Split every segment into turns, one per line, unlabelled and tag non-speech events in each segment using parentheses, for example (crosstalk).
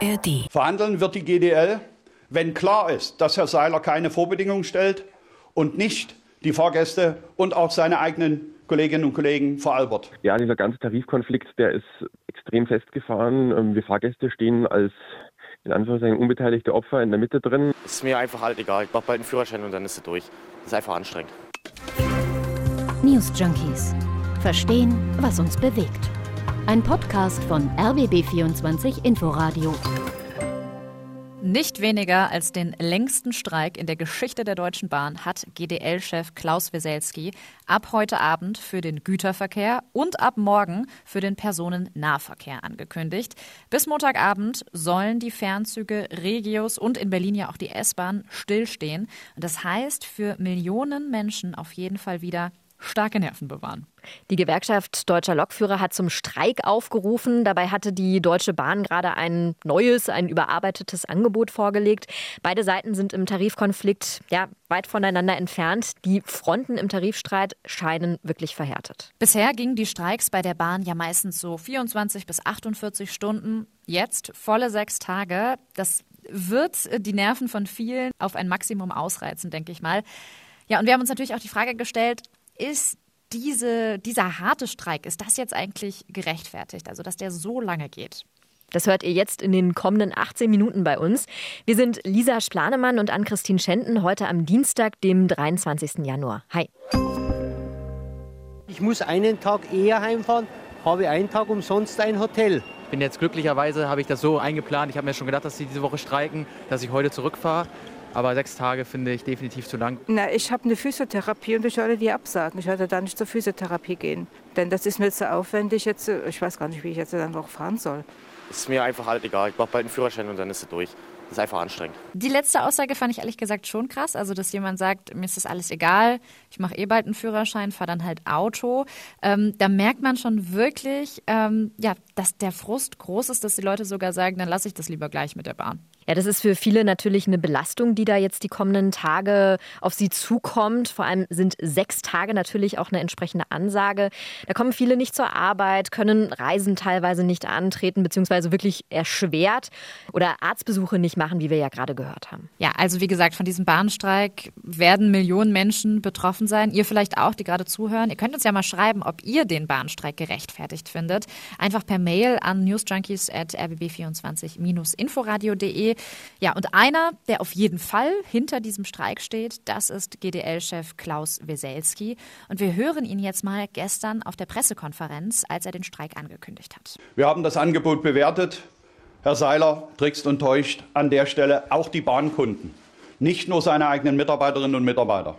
ARD.
Verhandeln wird die GDL, wenn klar ist, dass Herr Seiler keine Vorbedingungen stellt und nicht die Fahrgäste und auch seine eigenen Kolleginnen und Kollegen veralbert.
Ja, dieser ganze Tarifkonflikt, der ist extrem festgefahren. Ähm, wir Fahrgäste stehen als in Anführungszeichen unbeteiligte Opfer in der Mitte drin.
Ist mir einfach halt egal. Ich mache bald einen Führerschein und dann ist es durch. Ist einfach anstrengend.
News Junkies. Verstehen, was uns bewegt. Ein Podcast von RBB24 Inforadio.
Nicht weniger als den längsten Streik in der Geschichte der Deutschen Bahn hat GDL-Chef Klaus Weselski ab heute Abend für den Güterverkehr und ab morgen für den Personennahverkehr angekündigt. Bis Montagabend sollen die Fernzüge Regios und in Berlin ja auch die S-Bahn stillstehen. Das heißt für Millionen Menschen auf jeden Fall wieder starke Nerven bewahren.
Die Gewerkschaft Deutscher Lokführer hat zum Streik aufgerufen. Dabei hatte die Deutsche Bahn gerade ein neues, ein überarbeitetes Angebot vorgelegt. Beide Seiten sind im Tarifkonflikt ja, weit voneinander entfernt. Die Fronten im Tarifstreit scheinen wirklich verhärtet.
Bisher gingen die Streiks bei der Bahn ja meistens so 24 bis 48 Stunden. Jetzt volle sechs Tage. Das wird die Nerven von vielen auf ein Maximum ausreizen, denke ich mal. Ja, und wir haben uns natürlich auch die Frage gestellt, ist diese, dieser harte Streik, ist das jetzt eigentlich gerechtfertigt? Also, dass der so lange geht?
Das hört ihr jetzt in den kommenden 18 Minuten bei uns. Wir sind Lisa Splanemann und Ann-Christine Schenten heute am Dienstag, dem 23. Januar. Hi.
Ich muss einen Tag eher heimfahren, habe einen Tag umsonst ein Hotel.
Bin jetzt glücklicherweise, habe ich das so eingeplant. Ich habe mir schon gedacht, dass sie diese Woche streiken, dass ich heute zurückfahre. Aber sechs Tage finde ich definitiv zu lang.
Na, ich habe eine Physiotherapie und ich wollte die absagen. Ich werde da nicht zur Physiotherapie gehen. Denn das ist mir zu aufwendig. Jetzt, ich weiß gar nicht, wie ich jetzt dann noch fahren soll.
Ist mir einfach halt egal. Ich mache bald einen Führerschein und dann ist es durch. Das ist einfach anstrengend.
Die letzte Aussage fand ich ehrlich gesagt schon krass. Also, dass jemand sagt, mir ist das alles egal, ich mache eh bald einen Führerschein, fahre dann halt Auto. Ähm, da merkt man schon wirklich, ähm, ja, dass der Frust groß ist, dass die Leute sogar sagen, dann lasse ich das lieber gleich mit der Bahn.
Ja, das ist für viele natürlich eine Belastung, die da jetzt die kommenden Tage auf sie zukommt. Vor allem sind sechs Tage natürlich auch eine entsprechende Ansage. Da kommen viele nicht zur Arbeit, können Reisen teilweise nicht antreten, beziehungsweise wirklich erschwert oder Arztbesuche nicht machen, wie wir ja gerade gehört haben.
Ja, also wie gesagt, von diesem Bahnstreik werden Millionen Menschen betroffen sein. Ihr vielleicht auch, die gerade zuhören. Ihr könnt uns ja mal schreiben, ob ihr den Bahnstreik gerechtfertigt findet. Einfach per Mail an newsjunkies.rbb24-inforadio.de. Ja, und einer, der auf jeden Fall hinter diesem Streik steht, das ist GDL-Chef Klaus Weselski. Und wir hören ihn jetzt mal gestern auf der Pressekonferenz, als er den Streik angekündigt hat.
Wir haben das Angebot bewertet. Herr Seiler trickst und täuscht an der Stelle auch die Bahnkunden, nicht nur seine eigenen Mitarbeiterinnen und Mitarbeiter.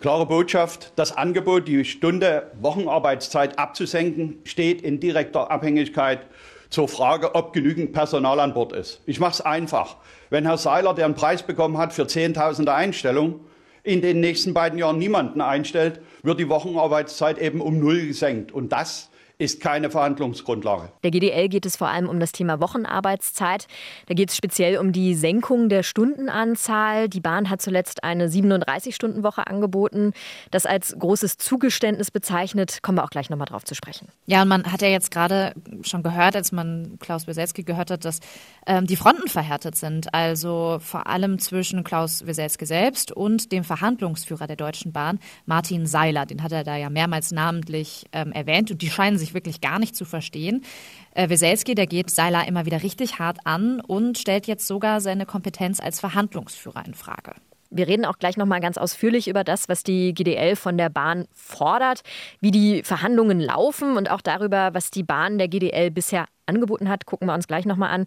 Klare Botschaft, das Angebot, die Stunde Wochenarbeitszeit abzusenken, steht in direkter Abhängigkeit zur Frage, ob genügend Personal an Bord ist. Ich mache es einfach. Wenn Herr Seiler, der einen Preis bekommen hat für Zehntausende Einstellungen, in den nächsten beiden Jahren niemanden einstellt, wird die Wochenarbeitszeit eben um null gesenkt. Und das ist keine Verhandlungsgrundlage.
Der GDL geht es vor allem um das Thema Wochenarbeitszeit. Da geht es speziell um die Senkung der Stundenanzahl. Die Bahn hat zuletzt eine 37-Stunden-Woche angeboten. Das als großes Zugeständnis bezeichnet, kommen wir auch gleich nochmal drauf zu sprechen.
Ja, und man hat ja jetzt gerade schon gehört, als man Klaus Weselski gehört hat, dass ähm, die Fronten verhärtet sind. Also vor allem zwischen Klaus Weselski selbst und dem Verhandlungsführer der Deutschen Bahn, Martin Seiler. Den hat er da ja mehrmals namentlich ähm, erwähnt und die scheinen sich wirklich gar nicht zu verstehen. Äh, Weselski, der geht Seiler immer wieder richtig hart an und stellt jetzt sogar seine Kompetenz als Verhandlungsführer in Frage.
Wir reden auch gleich noch mal ganz ausführlich über das, was die GDL von der Bahn fordert, wie die Verhandlungen laufen und auch darüber, was die Bahn der GDL bisher angeboten hat, gucken wir uns gleich noch mal an.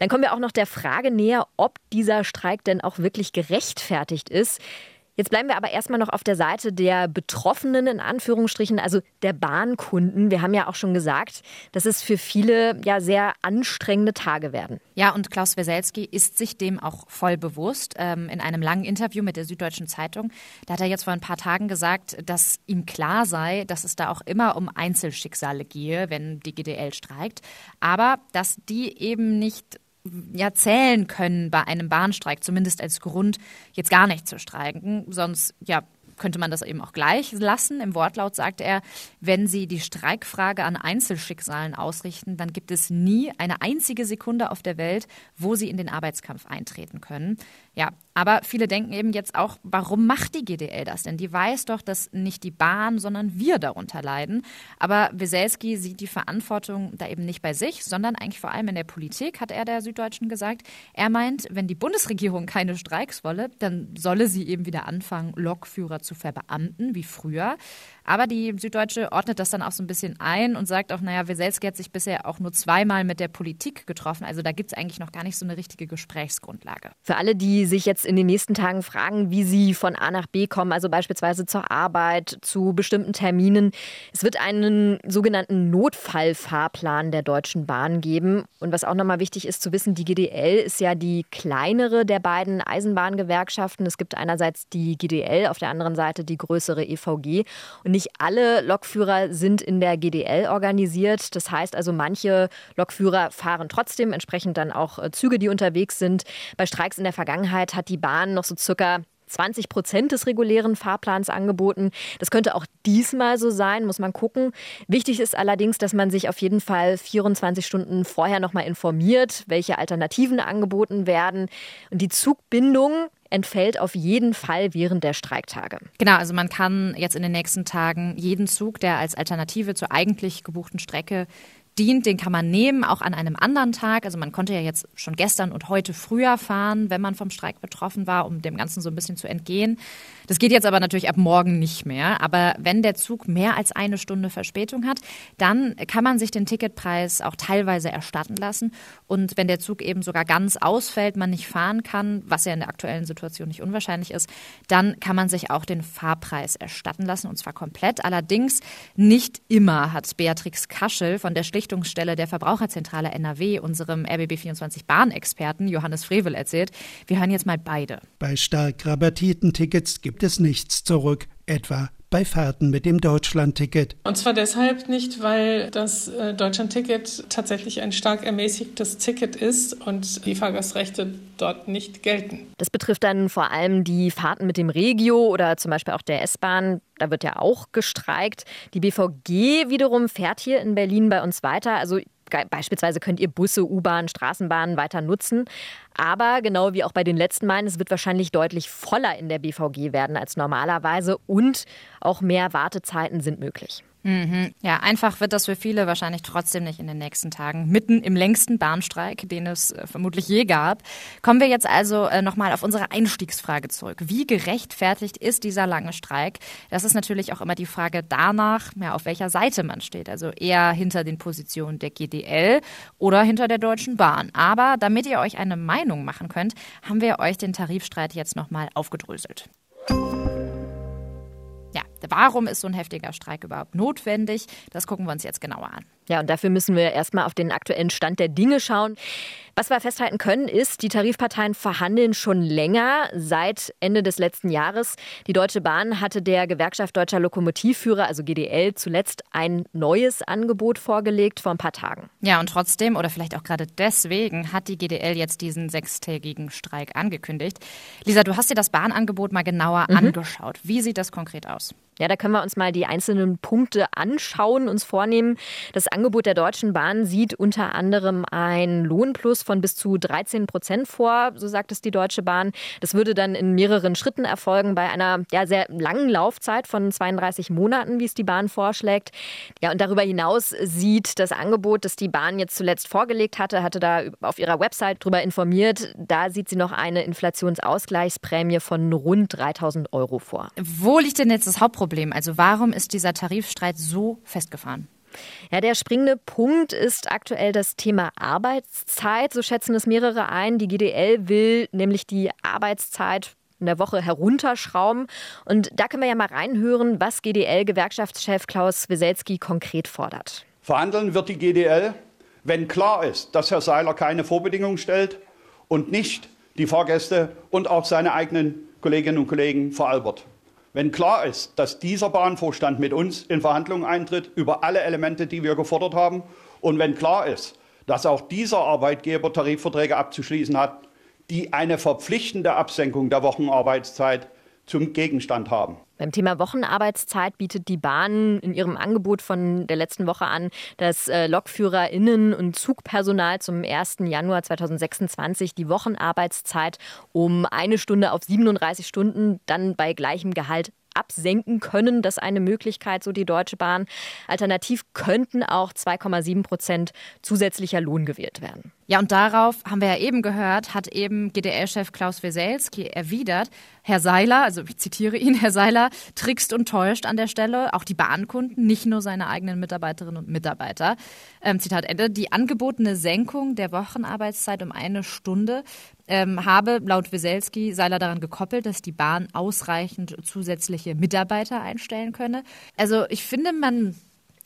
Dann kommen wir auch noch der Frage näher, ob dieser Streik denn auch wirklich gerechtfertigt ist. Jetzt bleiben wir aber erstmal noch auf der Seite der Betroffenen, in Anführungsstrichen, also der Bahnkunden. Wir haben ja auch schon gesagt, dass es für viele ja sehr anstrengende Tage werden.
Ja, und Klaus Weselski ist sich dem auch voll bewusst. Ähm, in einem langen Interview mit der Süddeutschen Zeitung, da hat er jetzt vor ein paar Tagen gesagt, dass ihm klar sei, dass es da auch immer um Einzelschicksale gehe, wenn die GDL streikt, aber dass die eben nicht ja, zählen können bei einem Bahnstreik, zumindest als Grund, jetzt gar nicht zu streiken. Sonst ja, könnte man das eben auch gleich lassen. Im Wortlaut sagt er, wenn Sie die Streikfrage an Einzelschicksalen ausrichten, dann gibt es nie eine einzige Sekunde auf der Welt, wo Sie in den Arbeitskampf eintreten können. Ja, aber viele denken eben jetzt auch, warum macht die GDL das denn? Die weiß doch, dass nicht die Bahn, sondern wir darunter leiden. Aber Weselski sieht die Verantwortung da eben nicht bei sich, sondern eigentlich vor allem in der Politik, hat er der Süddeutschen gesagt. Er meint, wenn die Bundesregierung keine Streiks wolle, dann solle sie eben wieder anfangen, Lokführer zu verbeamten, wie früher. Aber die Süddeutsche ordnet das dann auch so ein bisschen ein und sagt auch, naja, Weselski hat sich bisher auch nur zweimal mit der Politik getroffen. Also da gibt es eigentlich noch gar nicht so eine richtige Gesprächsgrundlage.
Für alle, die sich jetzt in den nächsten Tagen fragen, wie sie von A nach B kommen, also beispielsweise zur Arbeit, zu bestimmten Terminen, es wird einen sogenannten Notfallfahrplan der Deutschen Bahn geben. Und was auch nochmal wichtig ist zu wissen, die GDL ist ja die kleinere der beiden Eisenbahngewerkschaften. Es gibt einerseits die GDL, auf der anderen Seite die größere EVG. Und nicht alle Lokführer sind in der GDL organisiert. Das heißt also, manche Lokführer fahren trotzdem, entsprechend dann auch äh, Züge, die unterwegs sind. Bei Streiks in der Vergangenheit hat die Bahn noch so circa 20 Prozent des regulären Fahrplans angeboten. Das könnte auch diesmal so sein, muss man gucken. Wichtig ist allerdings, dass man sich auf jeden Fall 24 Stunden vorher noch mal informiert, welche Alternativen angeboten werden. Und die Zugbindung entfällt auf jeden Fall während der Streiktage.
Genau, also man kann jetzt in den nächsten Tagen jeden Zug, der als Alternative zur eigentlich gebuchten Strecke dient, den kann man nehmen, auch an einem anderen Tag. Also man konnte ja jetzt schon gestern und heute früher fahren, wenn man vom Streik betroffen war, um dem Ganzen so ein bisschen zu entgehen. Das geht jetzt aber natürlich ab morgen nicht mehr. Aber wenn der Zug mehr als eine Stunde Verspätung hat, dann kann man sich den Ticketpreis auch teilweise erstatten lassen. Und wenn der Zug eben sogar ganz ausfällt, man nicht fahren kann, was ja in der aktuellen Situation nicht unwahrscheinlich ist, dann kann man sich auch den Fahrpreis erstatten lassen und zwar komplett. Allerdings nicht immer, hat Beatrix Kaschel von der Schlichtungsstelle der Verbraucherzentrale NRW, unserem RBB24 Bahnexperten Johannes Frevel erzählt. Wir hören jetzt mal beide.
Bei stark rabattierten Tickets gibt gibt es nichts zurück, etwa bei Fahrten mit dem Deutschlandticket.
Und zwar deshalb nicht, weil das äh, Deutschlandticket tatsächlich ein stark ermäßigtes Ticket ist und die Fahrgastrechte dort nicht gelten.
Das betrifft dann vor allem die Fahrten mit dem Regio oder zum Beispiel auch der S-Bahn. Da wird ja auch gestreikt. Die BVG wiederum fährt hier in Berlin bei uns weiter. Also Beispielsweise könnt ihr Busse, U-Bahn, Straßenbahnen weiter nutzen. Aber genau wie auch bei den letzten Malen, es wird wahrscheinlich deutlich voller in der BVG werden als normalerweise und auch mehr Wartezeiten sind möglich.
Mhm. Ja, einfach wird das für viele wahrscheinlich trotzdem nicht in den nächsten Tagen. Mitten im längsten Bahnstreik, den es äh, vermutlich je gab. Kommen wir jetzt also äh, nochmal auf unsere Einstiegsfrage zurück. Wie gerechtfertigt ist dieser lange Streik? Das ist natürlich auch immer die Frage danach, ja, auf welcher Seite man steht. Also eher hinter den Positionen der GDL oder hinter der Deutschen Bahn. Aber damit ihr euch eine Meinung machen könnt, haben wir euch den Tarifstreit jetzt nochmal aufgedröselt. Ja, warum ist so ein heftiger Streik überhaupt notwendig? Das gucken wir uns jetzt genauer an.
Ja, und dafür müssen wir erstmal auf den aktuellen Stand der Dinge schauen. Was wir festhalten können, ist, die Tarifparteien verhandeln schon länger, seit Ende des letzten Jahres. Die Deutsche Bahn hatte der Gewerkschaft Deutscher Lokomotivführer, also GDL, zuletzt ein neues Angebot vorgelegt vor ein paar Tagen.
Ja, und trotzdem, oder vielleicht auch gerade deswegen, hat die GDL jetzt diesen sechstägigen Streik angekündigt. Lisa, du hast dir das Bahnangebot mal genauer mhm. angeschaut. Wie sieht das konkret aus?
Ja, da können wir uns mal die einzelnen Punkte anschauen, uns vornehmen. Das Angebot der Deutschen Bahn sieht unter anderem ein Lohnplus von bis zu 13 Prozent vor, so sagt es die Deutsche Bahn. Das würde dann in mehreren Schritten erfolgen bei einer ja, sehr langen Laufzeit von 32 Monaten, wie es die Bahn vorschlägt. Ja, und darüber hinaus sieht das Angebot, das die Bahn jetzt zuletzt vorgelegt hatte, hatte da auf ihrer Website darüber informiert, da sieht sie noch eine Inflationsausgleichsprämie von rund 3000 Euro vor.
Wo liegt denn jetzt das Hauptproblem? Problem? Also warum ist dieser Tarifstreit so festgefahren?
Ja, der springende Punkt ist aktuell das Thema Arbeitszeit. So schätzen es mehrere ein. Die GDL will nämlich die Arbeitszeit in der Woche herunterschrauben. Und da können wir ja mal reinhören, was GDL-Gewerkschaftschef Klaus Weselski konkret fordert.
Verhandeln wird die GDL, wenn klar ist, dass Herr Seiler keine Vorbedingungen stellt und nicht die Fahrgäste und auch seine eigenen Kolleginnen und Kollegen veralbert. Wenn klar ist, dass dieser Bahnvorstand mit uns in Verhandlungen eintritt über alle Elemente, die wir gefordert haben, und wenn klar ist, dass auch dieser Arbeitgeber Tarifverträge abzuschließen hat, die eine verpflichtende Absenkung der Wochenarbeitszeit zum Gegenstand haben.
Beim Thema Wochenarbeitszeit bietet die Bahn in ihrem Angebot von der letzten Woche an, dass äh, LokführerInnen und Zugpersonal zum 1. Januar 2026 die Wochenarbeitszeit um eine Stunde auf 37 Stunden dann bei gleichem Gehalt absenken können. Das ist eine Möglichkeit, so die Deutsche Bahn. Alternativ könnten auch 2,7 Prozent zusätzlicher Lohn gewählt werden.
Ja, und darauf haben wir ja eben gehört, hat eben GDL-Chef Klaus Weselski erwidert, Herr Seiler, also ich zitiere ihn, (laughs) Herr Seiler trickst und täuscht an der Stelle auch die Bahnkunden, nicht nur seine eigenen Mitarbeiterinnen und Mitarbeiter. Ähm, Zitat Ende. Die angebotene Senkung der Wochenarbeitszeit um eine Stunde ähm, habe laut Weselski Seiler daran gekoppelt, dass die Bahn ausreichend zusätzliche Mitarbeiter einstellen könne. Also ich finde, man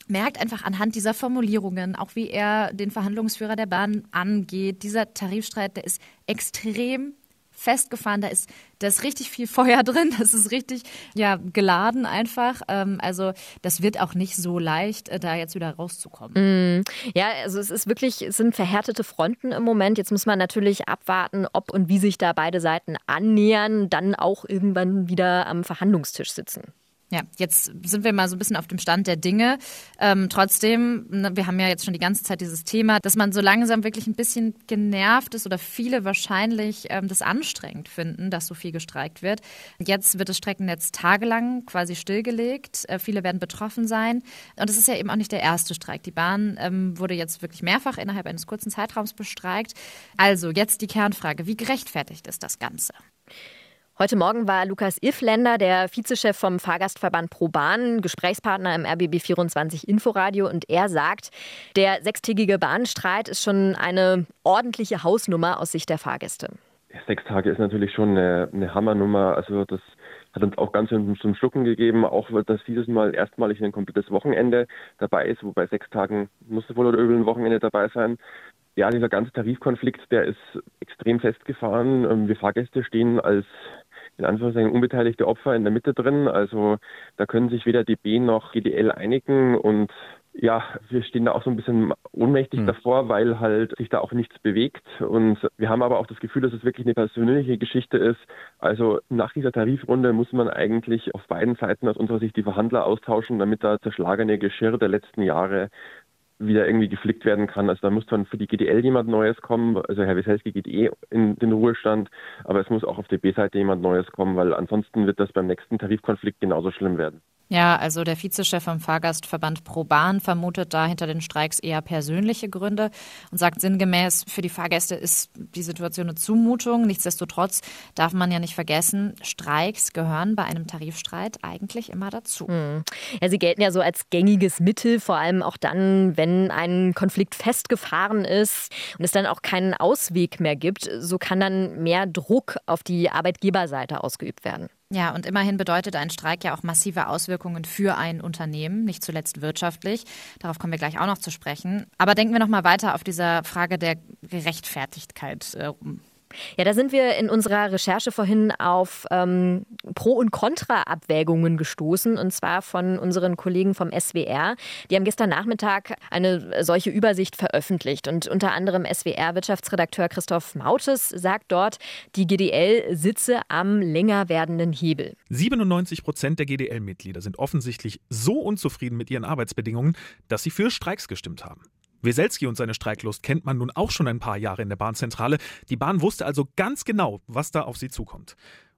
merkt einfach anhand dieser Formulierungen, auch wie er den Verhandlungsführer der Bahn angeht, dieser Tarifstreit, der ist extrem festgefahren, da ist, da ist richtig viel Feuer (laughs) drin, das ist richtig ja, geladen einfach. Ähm, also das wird auch nicht so leicht, äh, da jetzt wieder rauszukommen.
Mm, ja, also es ist wirklich, es sind verhärtete Fronten im Moment. Jetzt muss man natürlich abwarten, ob und wie sich da beide Seiten annähern, dann auch irgendwann wieder am Verhandlungstisch sitzen.
Ja, jetzt sind wir mal so ein bisschen auf dem Stand der Dinge. Ähm, trotzdem, ne, wir haben ja jetzt schon die ganze Zeit dieses Thema, dass man so langsam wirklich ein bisschen genervt ist oder viele wahrscheinlich ähm, das anstrengend finden, dass so viel gestreikt wird. Jetzt wird das Streckennetz tagelang quasi stillgelegt. Äh, viele werden betroffen sein. Und es ist ja eben auch nicht der erste Streik. Die Bahn ähm, wurde jetzt wirklich mehrfach innerhalb eines kurzen Zeitraums bestreikt. Also jetzt die Kernfrage, wie gerechtfertigt ist das Ganze?
Heute Morgen war Lukas Irfländer, der Vizechef vom Fahrgastverband ProBahn, Gesprächspartner im RBB24 Inforadio und er sagt, der sechstägige Bahnstreit ist schon eine ordentliche Hausnummer aus Sicht der Fahrgäste.
Sechs Tage ist natürlich schon eine, eine Hammernummer. Also das hat uns auch ganz zum Schlucken gegeben, auch dass dieses Mal erstmalig ein komplettes Wochenende dabei ist, wobei sechs Tagen musste wohl oder übel ein Wochenende dabei sein. Ja, dieser ganze Tarifkonflikt, der ist extrem festgefahren. Ähm, wir Fahrgäste stehen als in Anführungszeichen unbeteiligte Opfer in der Mitte drin. Also da können sich weder DB noch GDL einigen und ja, wir stehen da auch so ein bisschen ohnmächtig mhm. davor, weil halt sich da auch nichts bewegt. Und wir haben aber auch das Gefühl, dass es wirklich eine persönliche Geschichte ist. Also nach dieser Tarifrunde muss man eigentlich auf beiden Seiten aus unserer Sicht die Verhandler austauschen, damit da zerschlagene Geschirr der letzten Jahre wieder irgendwie geflickt werden kann. Also da muss dann für die GDL jemand Neues kommen. Also Herr Wieselski geht eh in den Ruhestand, aber es muss auch auf DB-Seite jemand Neues kommen, weil ansonsten wird das beim nächsten Tarifkonflikt genauso schlimm werden.
Ja, also der Vizechef vom Fahrgastverband ProBahn vermutet da hinter den Streiks eher persönliche Gründe und sagt sinngemäß, für die Fahrgäste ist die Situation eine Zumutung. Nichtsdestotrotz darf man ja nicht vergessen, Streiks gehören bei einem Tarifstreit eigentlich immer dazu. Hm.
Ja, sie gelten ja so als gängiges Mittel, vor allem auch dann, wenn ein Konflikt festgefahren ist und es dann auch keinen Ausweg mehr gibt. So kann dann mehr Druck auf die Arbeitgeberseite ausgeübt werden.
Ja, und immerhin bedeutet ein Streik ja auch massive Auswirkungen für ein Unternehmen, nicht zuletzt wirtschaftlich. Darauf kommen wir gleich auch noch zu sprechen. Aber denken wir noch mal weiter auf dieser Frage der Gerechtfertigkeit äh,
ja, da sind wir in unserer Recherche vorhin auf ähm, Pro- und Kontra-Abwägungen gestoßen, und zwar von unseren Kollegen vom SWR. Die haben gestern Nachmittag eine solche Übersicht veröffentlicht. Und unter anderem SWR-Wirtschaftsredakteur Christoph Mautes sagt dort, die GDL sitze am länger werdenden Hebel.
97 Prozent der GDL-Mitglieder sind offensichtlich so unzufrieden mit ihren Arbeitsbedingungen, dass sie für Streiks gestimmt haben. Weselski und seine Streiklust kennt man nun auch schon ein paar Jahre in der Bahnzentrale. Die Bahn wusste also ganz genau, was da auf sie zukommt.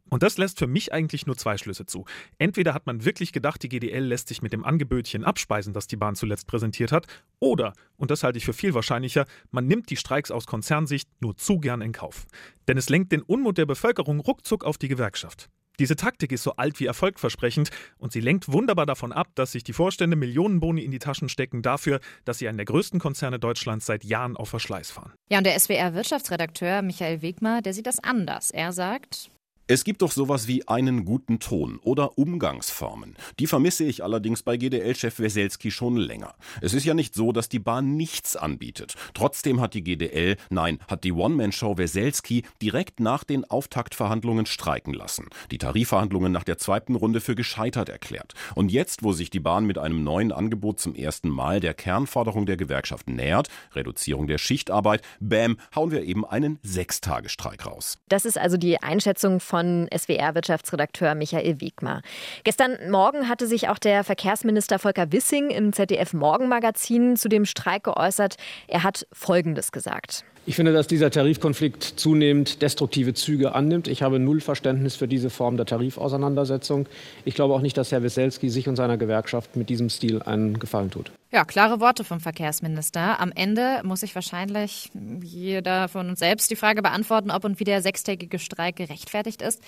Und das lässt für mich eigentlich nur zwei Schlüsse zu. Entweder hat man wirklich gedacht, die GDL lässt sich mit dem Angebötchen abspeisen, das die Bahn zuletzt präsentiert hat, oder, und das halte ich für viel wahrscheinlicher, man nimmt die Streiks aus Konzernsicht nur zu gern in Kauf. Denn es lenkt den Unmut der Bevölkerung ruckzuck auf die Gewerkschaft. Diese Taktik ist so alt wie erfolgversprechend und sie lenkt wunderbar davon ab, dass sich die Vorstände Millionenboni in die Taschen stecken dafür, dass sie einen der größten Konzerne Deutschlands seit Jahren auf Verschleiß fahren.
Ja, und der SWR-Wirtschaftsredakteur Michael Wegmer, der sieht das anders. Er sagt,
es gibt doch sowas wie einen guten Ton oder Umgangsformen. Die vermisse ich allerdings bei GDL-Chef Weselski schon länger. Es ist ja nicht so, dass die Bahn nichts anbietet. Trotzdem hat die GDL, nein, hat die One-Man-Show Weselski direkt nach den Auftaktverhandlungen streiken lassen. Die Tarifverhandlungen nach der zweiten Runde für gescheitert erklärt. Und jetzt, wo sich die Bahn mit einem neuen Angebot zum ersten Mal der Kernforderung der Gewerkschaft nähert, Reduzierung der Schichtarbeit, bäm, hauen wir eben einen Sechstagestreik raus.
Das ist also die Einschätzung von von SWR-Wirtschaftsredakteur Michael Wegmar. Gestern Morgen hatte sich auch der Verkehrsminister Volker Wissing im ZDF-Morgenmagazin zu dem Streik geäußert. Er hat Folgendes gesagt.
Ich finde, dass dieser Tarifkonflikt zunehmend destruktive Züge annimmt. Ich habe null Verständnis für diese Form der Tarifauseinandersetzung. Ich glaube auch nicht, dass Herr Wieselski sich und seiner Gewerkschaft mit diesem Stil einen Gefallen tut.
Ja, klare Worte vom Verkehrsminister. Am Ende muss sich wahrscheinlich jeder von uns selbst die Frage beantworten, ob und wie der sechstägige Streik gerechtfertigt ist.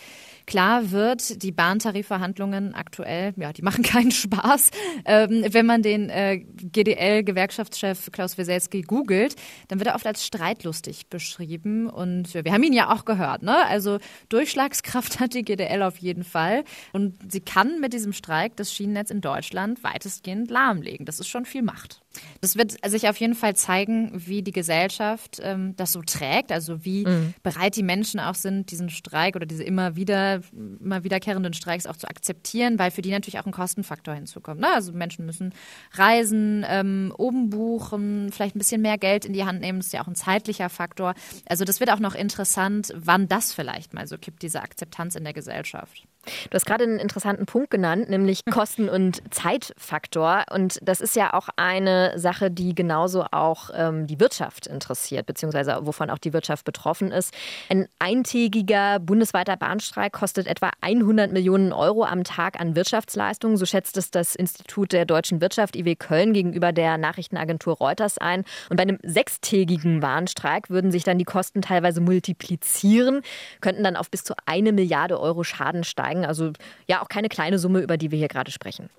Klar wird, die Bahntarifverhandlungen aktuell, ja, die machen (laughs) keinen Spaß. Ähm, wenn man den äh, GDL-Gewerkschaftschef Klaus Wieselski googelt, dann wird er oft als streitlustig beschrieben. Und wir haben ihn ja auch gehört. Ne? Also Durchschlagskraft (laughs) hat die GDL auf jeden Fall. Und sie kann mit diesem Streik das Schienennetz in Deutschland weitestgehend lahmlegen. Das ist schon viel Macht. Das wird sich auf jeden Fall zeigen, wie die Gesellschaft ähm, das so trägt, also wie mhm. bereit die Menschen auch sind, diesen Streik oder diese immer wieder, immer wiederkehrenden Streiks auch zu akzeptieren, weil für die natürlich auch ein Kostenfaktor hinzukommt. Ne? Also Menschen müssen reisen, ähm, oben buchen, vielleicht ein bisschen mehr Geld in die Hand nehmen, das ist ja auch ein zeitlicher Faktor. Also das wird auch noch interessant, wann das vielleicht mal so kippt, diese Akzeptanz in der Gesellschaft.
Du hast gerade einen interessanten Punkt genannt, nämlich hm. Kosten- und Zeitfaktor. Und das ist ja auch eine Sache, die genauso auch ähm, die Wirtschaft interessiert, beziehungsweise wovon auch die Wirtschaft betroffen ist. Ein eintägiger bundesweiter Bahnstreik kostet etwa 100 Millionen Euro am Tag an Wirtschaftsleistungen. So schätzt es das Institut der deutschen Wirtschaft IW Köln gegenüber der Nachrichtenagentur Reuters ein. Und bei einem sechstägigen Bahnstreik würden sich dann die Kosten teilweise multiplizieren, könnten dann auf bis zu eine Milliarde Euro Schaden steigen steigen. Also ja, auch keine kleine Summe, über die wir hier gerade sprechen.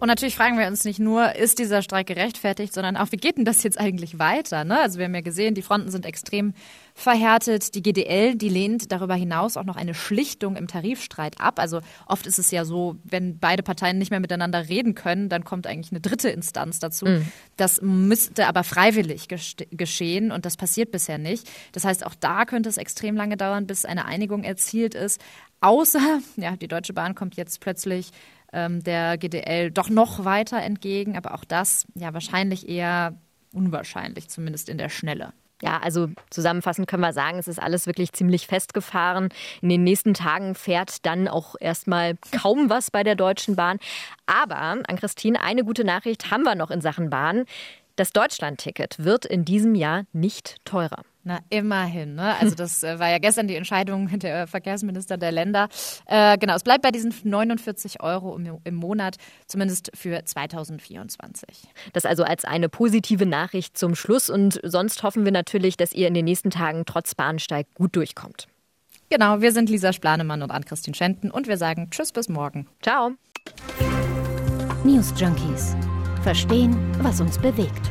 Und natürlich fragen wir uns nicht nur, ist dieser Streik gerechtfertigt, sondern auch, wie geht denn das jetzt eigentlich weiter? Ne? Also wir haben ja gesehen, die Fronten sind extrem verhärtet. Die GDL, die lehnt darüber hinaus auch noch eine Schlichtung im Tarifstreit ab. Also oft ist es ja so, wenn beide Parteien nicht mehr miteinander reden können, dann kommt eigentlich eine dritte Instanz dazu. Mhm. Das müsste aber freiwillig geschehen und das passiert bisher nicht. Das heißt, auch da könnte es extrem lange dauern, bis eine Einigung erzielt ist. Außer, (laughs) ja, die Deutsche Bahn kommt jetzt plötzlich ähm, der GDL doch noch weiter entgegen, aber auch das ja wahrscheinlich eher unwahrscheinlich, zumindest in der Schnelle.
Ja, also zusammenfassend können wir sagen, es ist alles wirklich ziemlich festgefahren. In den nächsten Tagen fährt dann auch erstmal kaum was bei der Deutschen Bahn. Aber, an Christine, eine gute Nachricht haben wir noch in Sachen Bahn. Das Deutschlandticket wird in diesem Jahr nicht teurer.
Na, immerhin. Ne? Also das äh, war ja gestern die Entscheidung (laughs) der Verkehrsminister der Länder. Äh, genau, es bleibt bei diesen 49 Euro im, im, Monat, zumindest für 2024.
Das also als eine positive Nachricht zum Schluss. Und sonst hoffen wir natürlich, dass ihr in den nächsten Tagen trotz Bahnsteig gut durchkommt.
Genau, wir sind Lisa Splanemann und Ann-Christine Schenten und wir sagen Tschüss bis morgen.
Ciao.
News Junkies. Verstehen, was uns bewegt.